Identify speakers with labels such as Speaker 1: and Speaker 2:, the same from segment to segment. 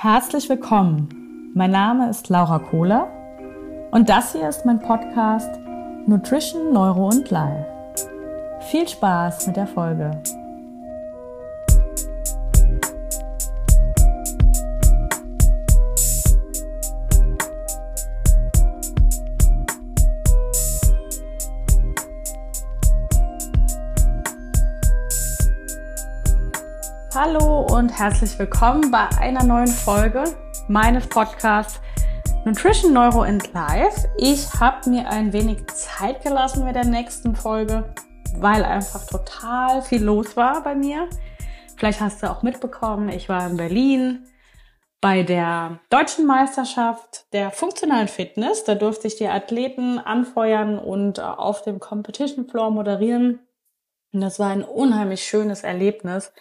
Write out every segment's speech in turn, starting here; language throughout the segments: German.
Speaker 1: Herzlich willkommen. Mein Name ist Laura Kohler und das hier ist mein Podcast Nutrition, Neuro und Life. Viel Spaß mit der Folge. Herzlich willkommen bei einer neuen Folge meines Podcasts Nutrition, Neuro and Life. Ich habe mir ein wenig Zeit gelassen mit der nächsten Folge, weil einfach total viel los war bei mir. Vielleicht hast du auch mitbekommen, ich war in Berlin bei der deutschen Meisterschaft der funktionalen Fitness. Da durfte ich die Athleten anfeuern und auf dem Competition Floor moderieren. Und das war ein unheimlich schönes Erlebnis.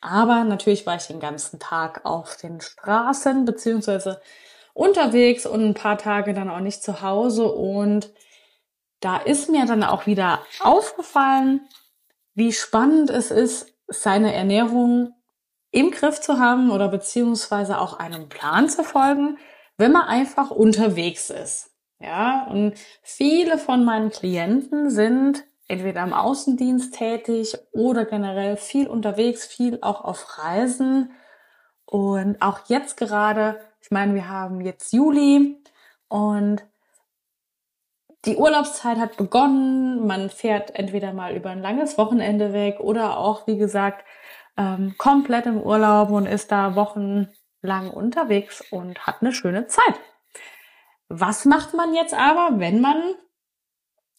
Speaker 1: Aber natürlich war ich den ganzen Tag auf den Straßen beziehungsweise unterwegs und ein paar Tage dann auch nicht zu Hause. Und da ist mir dann auch wieder aufgefallen, wie spannend es ist, seine Ernährung im Griff zu haben oder beziehungsweise auch einem Plan zu folgen, wenn man einfach unterwegs ist. Ja, und viele von meinen Klienten sind entweder im Außendienst tätig oder generell viel unterwegs, viel auch auf Reisen. Und auch jetzt gerade, ich meine, wir haben jetzt Juli und die Urlaubszeit hat begonnen. Man fährt entweder mal über ein langes Wochenende weg oder auch, wie gesagt, ähm, komplett im Urlaub und ist da wochenlang unterwegs und hat eine schöne Zeit. Was macht man jetzt aber, wenn man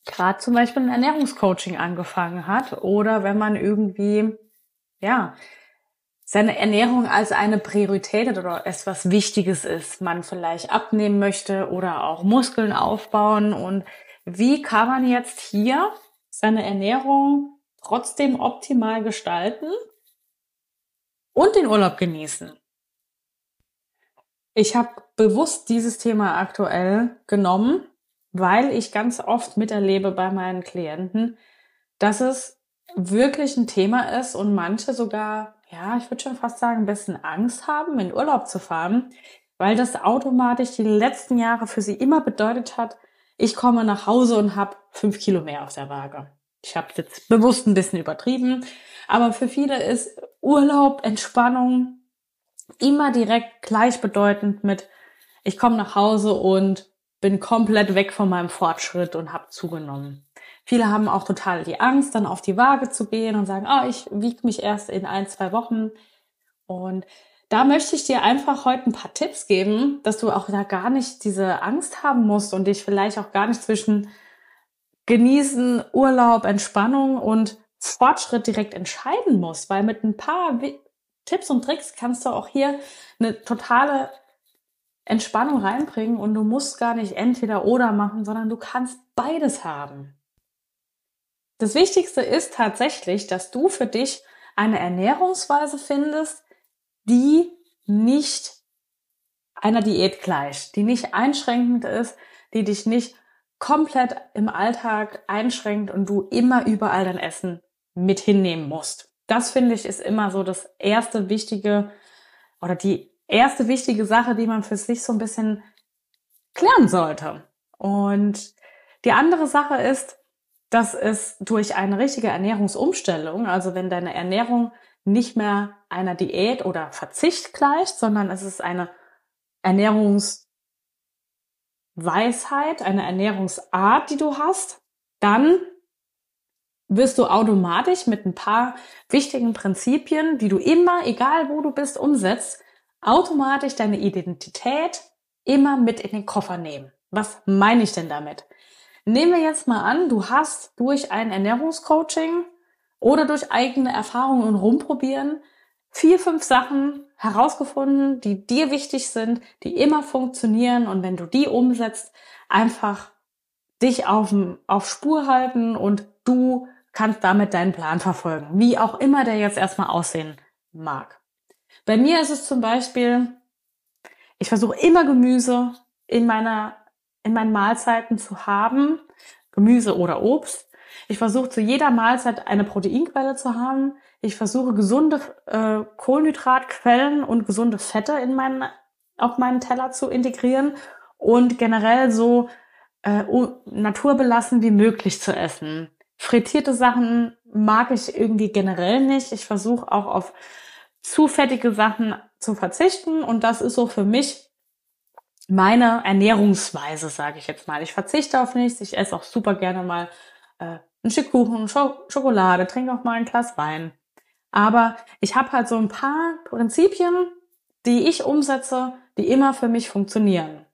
Speaker 1: gerade zum Beispiel ein Ernährungscoaching angefangen hat oder wenn man irgendwie, ja, seine Ernährung als eine Priorität oder es was Wichtiges ist, man vielleicht abnehmen möchte oder auch Muskeln aufbauen und wie kann man jetzt hier seine Ernährung trotzdem optimal gestalten und den Urlaub genießen? Ich habe bewusst dieses Thema aktuell genommen, weil ich ganz oft miterlebe bei meinen Klienten, dass es wirklich ein Thema ist und manche sogar, ja, ich würde schon fast sagen, ein bisschen Angst haben, in Urlaub zu fahren, weil das automatisch die letzten Jahre für sie immer bedeutet hat, ich komme nach Hause und habe fünf Kilo mehr auf der Waage. Ich habe jetzt bewusst ein bisschen übertrieben, aber für viele ist Urlaub, Entspannung immer direkt gleichbedeutend mit, ich komme nach Hause und bin komplett weg von meinem Fortschritt und habe zugenommen. Viele haben auch total die Angst, dann auf die Waage zu gehen und sagen, oh, ich wiege mich erst in ein, zwei Wochen. Und da möchte ich dir einfach heute ein paar Tipps geben, dass du auch da gar nicht diese Angst haben musst und dich vielleicht auch gar nicht zwischen genießen, Urlaub, Entspannung und Fortschritt direkt entscheiden musst, weil mit ein paar Tipps und Tricks kannst du auch hier eine totale Entspannung reinbringen und du musst gar nicht entweder oder machen, sondern du kannst beides haben. Das Wichtigste ist tatsächlich, dass du für dich eine Ernährungsweise findest, die nicht einer Diät gleicht, die nicht einschränkend ist, die dich nicht komplett im Alltag einschränkt und du immer überall dein Essen mit hinnehmen musst. Das finde ich ist immer so das erste wichtige oder die erste wichtige Sache, die man für sich so ein bisschen klären sollte. Und die andere Sache ist, dass es durch eine richtige Ernährungsumstellung, also wenn deine Ernährung nicht mehr einer Diät oder Verzicht gleicht, sondern es ist eine Ernährungsweisheit, eine Ernährungsart, die du hast, dann wirst du automatisch mit ein paar wichtigen Prinzipien, die du immer, egal wo du bist, umsetzt, automatisch deine Identität immer mit in den Koffer nehmen. Was meine ich denn damit? Nehmen wir jetzt mal an, du hast durch ein Ernährungscoaching oder durch eigene Erfahrungen und Rumprobieren vier, fünf Sachen herausgefunden, die dir wichtig sind, die immer funktionieren und wenn du die umsetzt, einfach dich auf, auf Spur halten und du kannst damit deinen Plan verfolgen, wie auch immer der jetzt erstmal aussehen mag. Bei mir ist es zum Beispiel, ich versuche immer Gemüse in meiner, in meinen Mahlzeiten zu haben. Gemüse oder Obst. Ich versuche zu jeder Mahlzeit eine Proteinquelle zu haben. Ich versuche gesunde äh, Kohlenhydratquellen und gesunde Fette in meinen, auf meinen Teller zu integrieren und generell so äh, naturbelassen wie möglich zu essen. Frittierte Sachen mag ich irgendwie generell nicht. Ich versuche auch auf zu fettige Sachen zu verzichten und das ist so für mich meine Ernährungsweise, sage ich jetzt mal. Ich verzichte auf nichts. Ich esse auch super gerne mal äh, ein Stück Kuchen, Sch Schokolade, trinke auch mal ein Glas Wein. Aber ich habe halt so ein paar Prinzipien, die ich umsetze, die immer für mich funktionieren.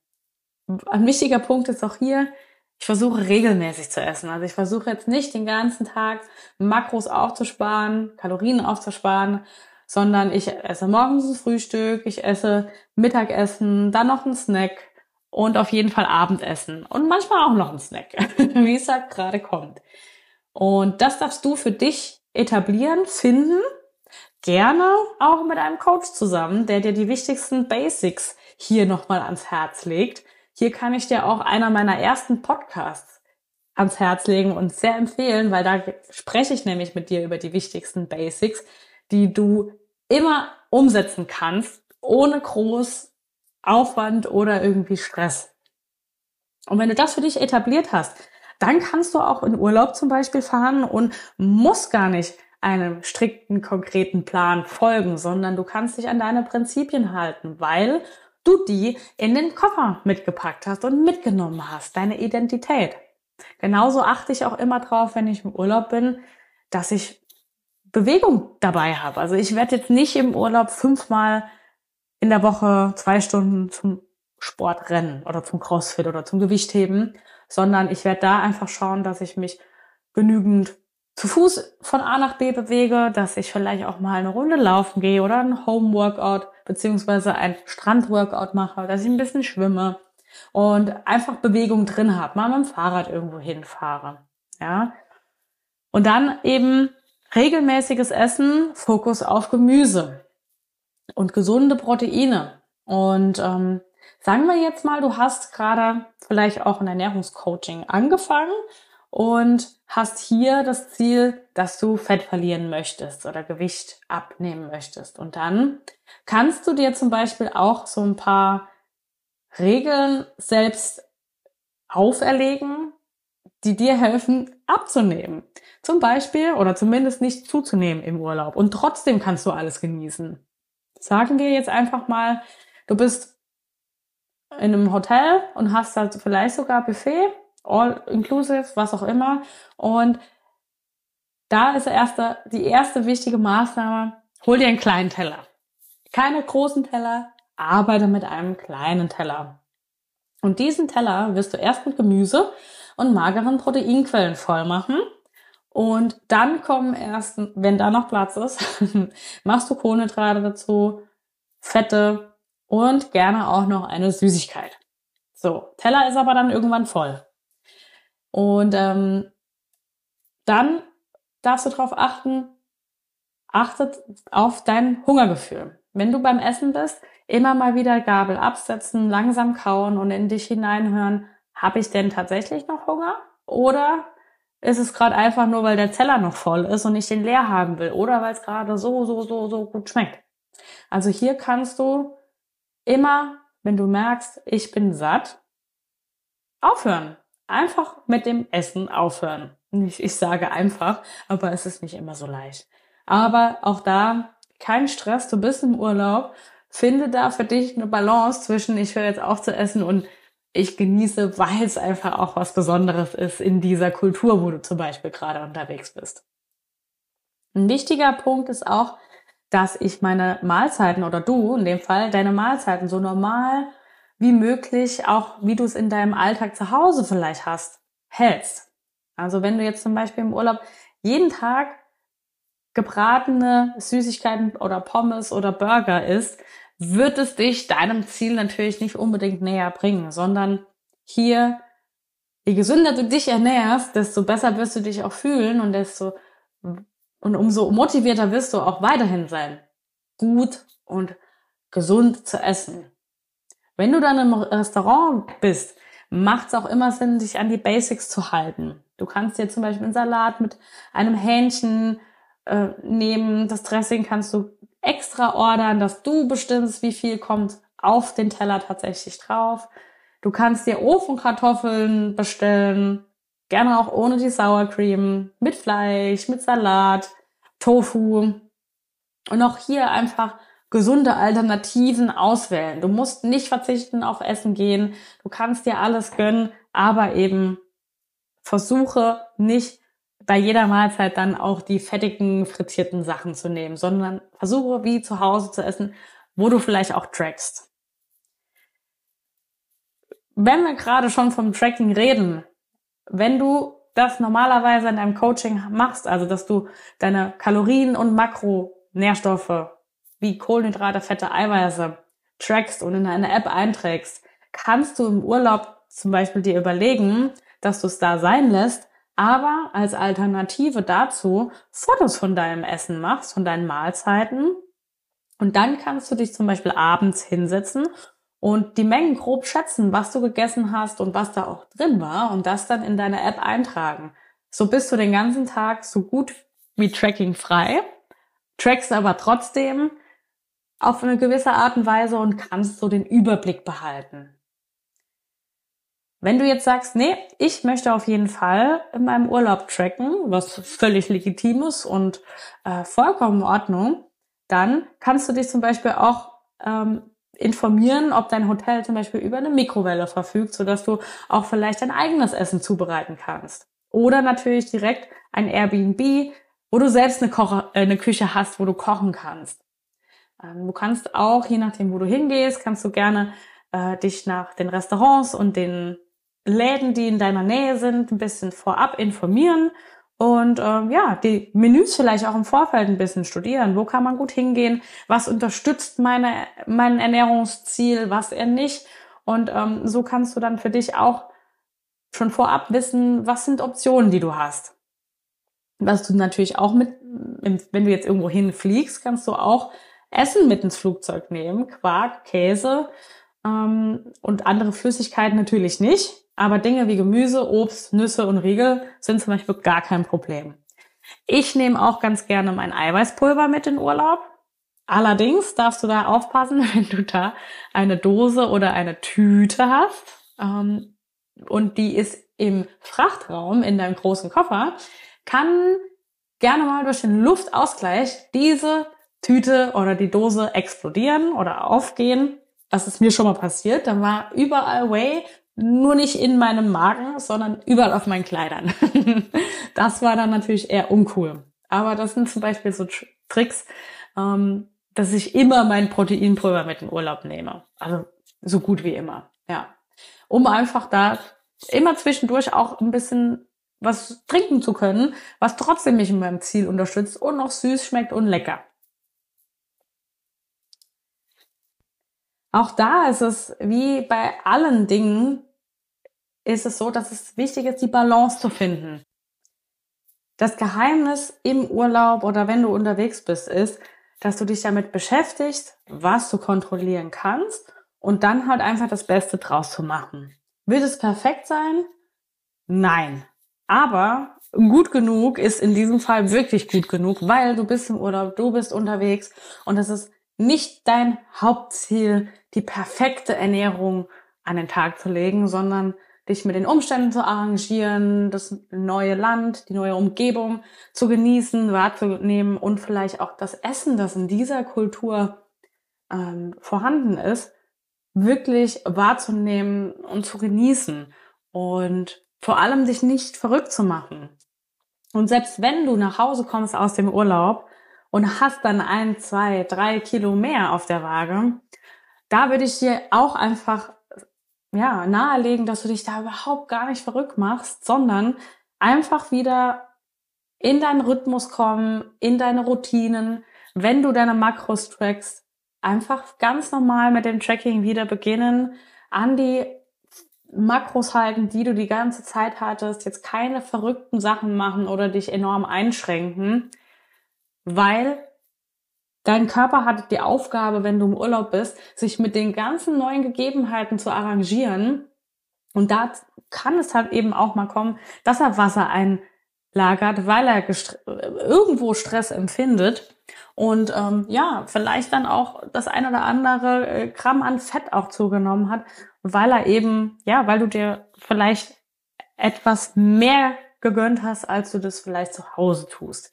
Speaker 1: Ein wichtiger Punkt ist auch hier, ich versuche regelmäßig zu essen. Also ich versuche jetzt nicht den ganzen Tag Makros aufzusparen, Kalorien aufzusparen, sondern ich esse morgens ein Frühstück, ich esse Mittagessen, dann noch ein Snack und auf jeden Fall Abendessen und manchmal auch noch ein Snack, wie es halt gerade kommt. Und das darfst du für dich etablieren, finden, gerne auch mit einem Coach zusammen, der dir die wichtigsten Basics hier nochmal ans Herz legt. Hier kann ich dir auch einer meiner ersten Podcasts ans Herz legen und sehr empfehlen, weil da spreche ich nämlich mit dir über die wichtigsten Basics, die du immer umsetzen kannst, ohne groß Aufwand oder irgendwie Stress. Und wenn du das für dich etabliert hast, dann kannst du auch in Urlaub zum Beispiel fahren und musst gar nicht einem strikten, konkreten Plan folgen, sondern du kannst dich an deine Prinzipien halten, weil du die in den Koffer mitgepackt hast und mitgenommen hast, deine Identität. Genauso achte ich auch immer drauf, wenn ich im Urlaub bin, dass ich Bewegung dabei habe. Also ich werde jetzt nicht im Urlaub fünfmal in der Woche zwei Stunden zum Sport rennen oder zum Crossfit oder zum Gewichtheben, sondern ich werde da einfach schauen, dass ich mich genügend zu Fuß von A nach B bewege, dass ich vielleicht auch mal eine Runde laufen gehe oder ein Home Workout beziehungsweise ein Strandworkout mache, dass ich ein bisschen schwimme und einfach Bewegung drin habe, mal mit dem Fahrrad irgendwo hinfahre. Ja. Und dann eben regelmäßiges Essen, Fokus auf Gemüse und gesunde Proteine. Und ähm, sagen wir jetzt mal, du hast gerade vielleicht auch ein Ernährungscoaching angefangen und hast hier das Ziel, dass du Fett verlieren möchtest oder Gewicht abnehmen möchtest. Und dann kannst du dir zum Beispiel auch so ein paar Regeln selbst auferlegen, die dir helfen abzunehmen. Zum Beispiel oder zumindest nicht zuzunehmen im Urlaub. Und trotzdem kannst du alles genießen. Sagen wir jetzt einfach mal, du bist in einem Hotel und hast da vielleicht sogar Buffet, all inclusive, was auch immer. Und da ist erste, die erste wichtige Maßnahme, hol dir einen kleinen Teller. Keine großen Teller, arbeite mit einem kleinen Teller. Und diesen Teller wirst du erst mit Gemüse und mageren Proteinquellen voll machen. Und dann kommen erst, wenn da noch Platz ist, machst du Kohlenhydrate dazu, Fette und gerne auch noch eine Süßigkeit. So, Teller ist aber dann irgendwann voll. Und ähm, dann darfst du darauf achten, achtet auf dein Hungergefühl. Wenn du beim Essen bist, immer mal wieder Gabel absetzen, langsam kauen und in dich hineinhören, habe ich denn tatsächlich noch Hunger? Oder ist es gerade einfach nur, weil der Zeller noch voll ist und ich den leer haben will? Oder weil es gerade so, so, so, so gut schmeckt? Also hier kannst du immer, wenn du merkst, ich bin satt, aufhören. Einfach mit dem Essen aufhören. Ich, ich sage einfach, aber es ist nicht immer so leicht. Aber auch da kein Stress, du bist im Urlaub. Finde da für dich eine Balance zwischen, ich höre jetzt auf zu essen und ich genieße, weil es einfach auch was Besonderes ist in dieser Kultur, wo du zum Beispiel gerade unterwegs bist. Ein wichtiger Punkt ist auch, dass ich meine Mahlzeiten oder du in dem Fall deine Mahlzeiten so normal wie möglich, auch wie du es in deinem Alltag zu Hause vielleicht hast, hältst. Also wenn du jetzt zum Beispiel im Urlaub jeden Tag gebratene Süßigkeiten oder Pommes oder Burger isst, wird es dich deinem Ziel natürlich nicht unbedingt näher bringen, sondern hier, je gesünder du dich ernährst, desto besser wirst du dich auch fühlen und desto, und umso motivierter wirst du auch weiterhin sein, gut und gesund zu essen. Wenn du dann im Restaurant bist, macht es auch immer Sinn, sich an die Basics zu halten. Du kannst dir zum Beispiel einen Salat mit einem Hähnchen äh, nehmen. Das Dressing kannst du extra ordern, dass du bestimmst, wie viel kommt auf den Teller tatsächlich drauf. Du kannst dir Ofenkartoffeln bestellen, gerne auch ohne die Sour Cream, mit Fleisch, mit Salat, Tofu. Und auch hier einfach gesunde Alternativen auswählen. Du musst nicht verzichten auf Essen gehen. Du kannst dir alles gönnen, aber eben versuche nicht bei jeder Mahlzeit dann auch die fettigen, frittierten Sachen zu nehmen, sondern versuche wie zu Hause zu essen, wo du vielleicht auch trackst. Wenn wir gerade schon vom Tracking reden, wenn du das normalerweise in deinem Coaching machst, also dass du deine Kalorien und Makronährstoffe wie Kohlenhydrate, Fette, Eiweiße trackst und in eine App einträgst, kannst du im Urlaub zum Beispiel dir überlegen, dass du es da sein lässt, aber als Alternative dazu Fotos von deinem Essen machst, von deinen Mahlzeiten. Und dann kannst du dich zum Beispiel abends hinsetzen und die Mengen grob schätzen, was du gegessen hast und was da auch drin war und das dann in deine App eintragen. So bist du den ganzen Tag so gut wie Tracking frei, trackst aber trotzdem auf eine gewisse Art und Weise und kannst so den Überblick behalten. Wenn du jetzt sagst, nee, ich möchte auf jeden Fall in meinem Urlaub tracken, was völlig legitim ist und äh, vollkommen in Ordnung, dann kannst du dich zum Beispiel auch ähm, informieren, ob dein Hotel zum Beispiel über eine Mikrowelle verfügt, sodass du auch vielleicht dein eigenes Essen zubereiten kannst. Oder natürlich direkt ein Airbnb, wo du selbst eine, Koche, äh, eine Küche hast, wo du kochen kannst. Ähm, du kannst auch, je nachdem, wo du hingehst, kannst du gerne äh, dich nach den Restaurants und den Läden, die in deiner Nähe sind, ein bisschen vorab informieren und ähm, ja, die Menüs vielleicht auch im Vorfeld ein bisschen studieren. Wo kann man gut hingehen? Was unterstützt meine, mein Ernährungsziel, was er nicht? Und ähm, so kannst du dann für dich auch schon vorab wissen, was sind Optionen, die du hast. Was du natürlich auch mit, wenn du jetzt irgendwo hinfliegst, kannst du auch Essen mit ins Flugzeug nehmen. Quark, Käse ähm, und andere Flüssigkeiten natürlich nicht. Aber Dinge wie Gemüse, Obst, Nüsse und Riegel sind zum Beispiel gar kein Problem. Ich nehme auch ganz gerne mein Eiweißpulver mit in Urlaub. Allerdings darfst du da aufpassen, wenn du da eine Dose oder eine Tüte hast ähm, und die ist im Frachtraum in deinem großen Koffer, kann gerne mal durch den Luftausgleich diese Tüte oder die Dose explodieren oder aufgehen. Das ist mir schon mal passiert. Da war überall Way nur nicht in meinem Magen, sondern überall auf meinen Kleidern. das war dann natürlich eher uncool. Aber das sind zum Beispiel so Tricks, ähm, dass ich immer mein Proteinpulver mit in Urlaub nehme. Also so gut wie immer, ja. Um einfach da immer zwischendurch auch ein bisschen was trinken zu können, was trotzdem mich in meinem Ziel unterstützt und noch süß schmeckt und lecker. Auch da ist es wie bei allen Dingen ist es so, dass es wichtig ist, die Balance zu finden. Das Geheimnis im Urlaub oder wenn du unterwegs bist, ist, dass du dich damit beschäftigst, was du kontrollieren kannst und dann halt einfach das Beste draus zu machen. Wird es perfekt sein? Nein. Aber gut genug ist in diesem Fall wirklich gut genug, weil du bist im Urlaub, du bist unterwegs und es ist nicht dein Hauptziel, die perfekte Ernährung an den Tag zu legen, sondern dich mit den Umständen zu arrangieren, das neue Land, die neue Umgebung zu genießen, wahrzunehmen und vielleicht auch das Essen, das in dieser Kultur ähm, vorhanden ist, wirklich wahrzunehmen und zu genießen und vor allem dich nicht verrückt zu machen. Und selbst wenn du nach Hause kommst aus dem Urlaub und hast dann ein, zwei, drei Kilo mehr auf der Waage, da würde ich dir auch einfach ja, nahelegen, dass du dich da überhaupt gar nicht verrückt machst, sondern einfach wieder in deinen Rhythmus kommen, in deine Routinen. Wenn du deine Makros trackst, einfach ganz normal mit dem Tracking wieder beginnen, an die Makros halten, die du die ganze Zeit hattest, jetzt keine verrückten Sachen machen oder dich enorm einschränken, weil Dein Körper hat die Aufgabe, wenn du im Urlaub bist, sich mit den ganzen neuen Gegebenheiten zu arrangieren. Und da kann es halt eben auch mal kommen, dass er Wasser einlagert, weil er irgendwo Stress empfindet und ähm, ja, vielleicht dann auch das ein oder andere äh, Gramm an Fett auch zugenommen hat, weil er eben, ja, weil du dir vielleicht etwas mehr gegönnt hast, als du das vielleicht zu Hause tust.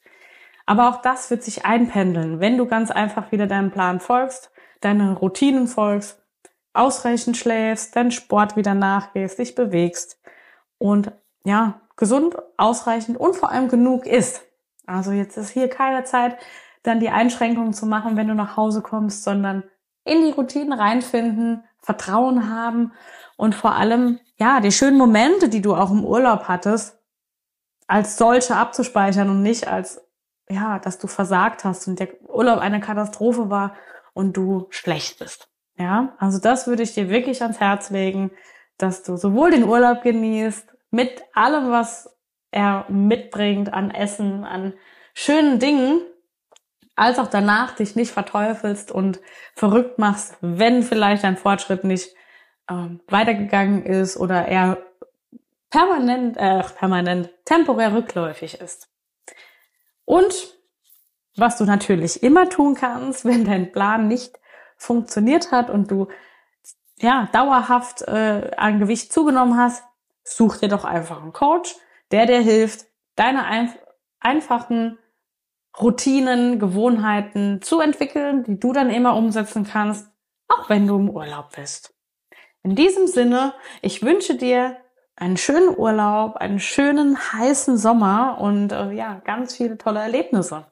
Speaker 1: Aber auch das wird sich einpendeln, wenn du ganz einfach wieder deinem Plan folgst, deine Routinen folgst, ausreichend schläfst, deinen Sport wieder nachgehst, dich bewegst und ja, gesund, ausreichend und vor allem genug isst. Also jetzt ist hier keine Zeit, dann die Einschränkungen zu machen, wenn du nach Hause kommst, sondern in die Routinen reinfinden, Vertrauen haben und vor allem, ja, die schönen Momente, die du auch im Urlaub hattest, als solche abzuspeichern und nicht als, ja, dass du versagt hast und der Urlaub eine Katastrophe war und du schlecht bist. Ja, also das würde ich dir wirklich ans Herz legen, dass du sowohl den Urlaub genießt, mit allem, was er mitbringt an Essen, an schönen Dingen, als auch danach dich nicht verteufelst und verrückt machst, wenn vielleicht dein Fortschritt nicht ähm, weitergegangen ist oder er permanent, äh, permanent, temporär rückläufig ist. Und was du natürlich immer tun kannst, wenn dein Plan nicht funktioniert hat und du ja dauerhaft äh, an Gewicht zugenommen hast, such dir doch einfach einen Coach, der dir hilft, deine einf einfachen Routinen, Gewohnheiten zu entwickeln, die du dann immer umsetzen kannst, auch wenn du im Urlaub bist. In diesem Sinne, ich wünsche dir einen schönen Urlaub, einen schönen heißen Sommer und äh, ja, ganz viele tolle Erlebnisse.